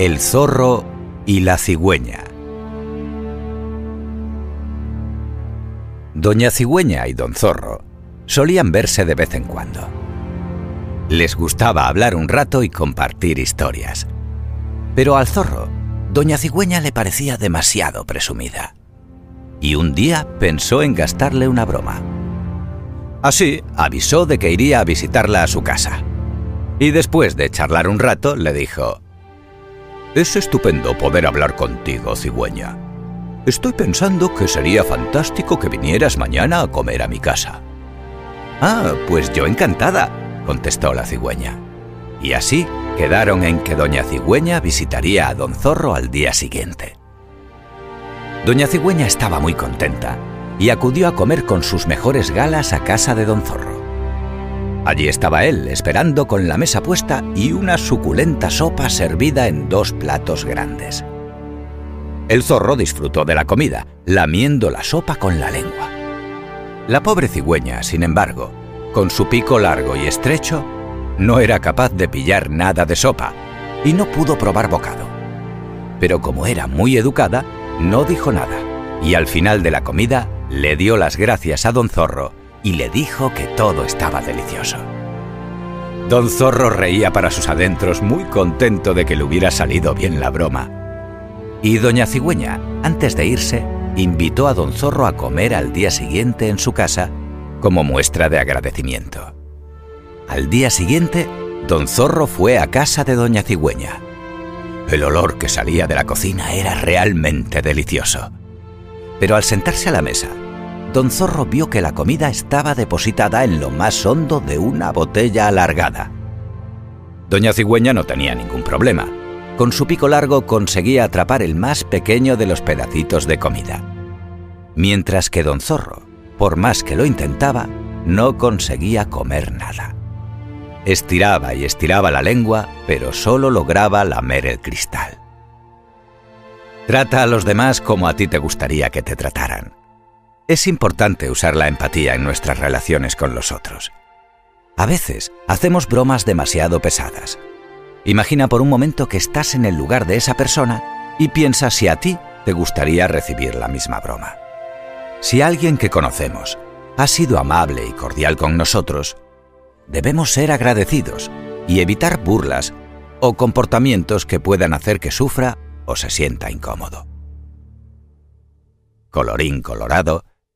El zorro y la cigüeña. Doña Cigüeña y Don Zorro solían verse de vez en cuando. Les gustaba hablar un rato y compartir historias. Pero al zorro, Doña Cigüeña le parecía demasiado presumida. Y un día pensó en gastarle una broma. Así, avisó de que iría a visitarla a su casa. Y después de charlar un rato, le dijo, Es estupendo poder hablar contigo, cigüeña. Estoy pensando que sería fantástico que vinieras mañana a comer a mi casa. Ah, pues yo encantada, contestó la cigüeña. Y así quedaron en que doña cigüeña visitaría a don zorro al día siguiente. Doña cigüeña estaba muy contenta y acudió a comer con sus mejores galas a casa de don zorro. Allí estaba él, esperando con la mesa puesta y una suculenta sopa servida en dos platos grandes. El zorro disfrutó de la comida, lamiendo la sopa con la lengua. La pobre cigüeña, sin embargo, con su pico largo y estrecho, no era capaz de pillar nada de sopa y no pudo probar bocado. Pero como era muy educada, no dijo nada y al final de la comida le dio las gracias a don Zorro y le dijo que todo estaba delicioso. Don Zorro reía para sus adentros muy contento de que le hubiera salido bien la broma y doña Cigüeña, antes de irse, invitó a don Zorro a comer al día siguiente en su casa como muestra de agradecimiento. Al día siguiente, don Zorro fue a casa de doña Cigüeña. El olor que salía de la cocina era realmente delicioso. Pero al sentarse a la mesa, don Zorro vio que la comida estaba depositada en lo más hondo de una botella alargada. Doña Cigüeña no tenía ningún problema con su pico largo conseguía atrapar el más pequeño de los pedacitos de comida. Mientras que don Zorro, por más que lo intentaba, no conseguía comer nada. Estiraba y estiraba la lengua, pero solo lograba lamer el cristal. Trata a los demás como a ti te gustaría que te trataran. Es importante usar la empatía en nuestras relaciones con los otros. A veces hacemos bromas demasiado pesadas, Imagina por un momento que estás en el lugar de esa persona y piensa si a ti te gustaría recibir la misma broma. Si alguien que conocemos ha sido amable y cordial con nosotros, debemos ser agradecidos y evitar burlas o comportamientos que puedan hacer que sufra o se sienta incómodo. Colorín colorado,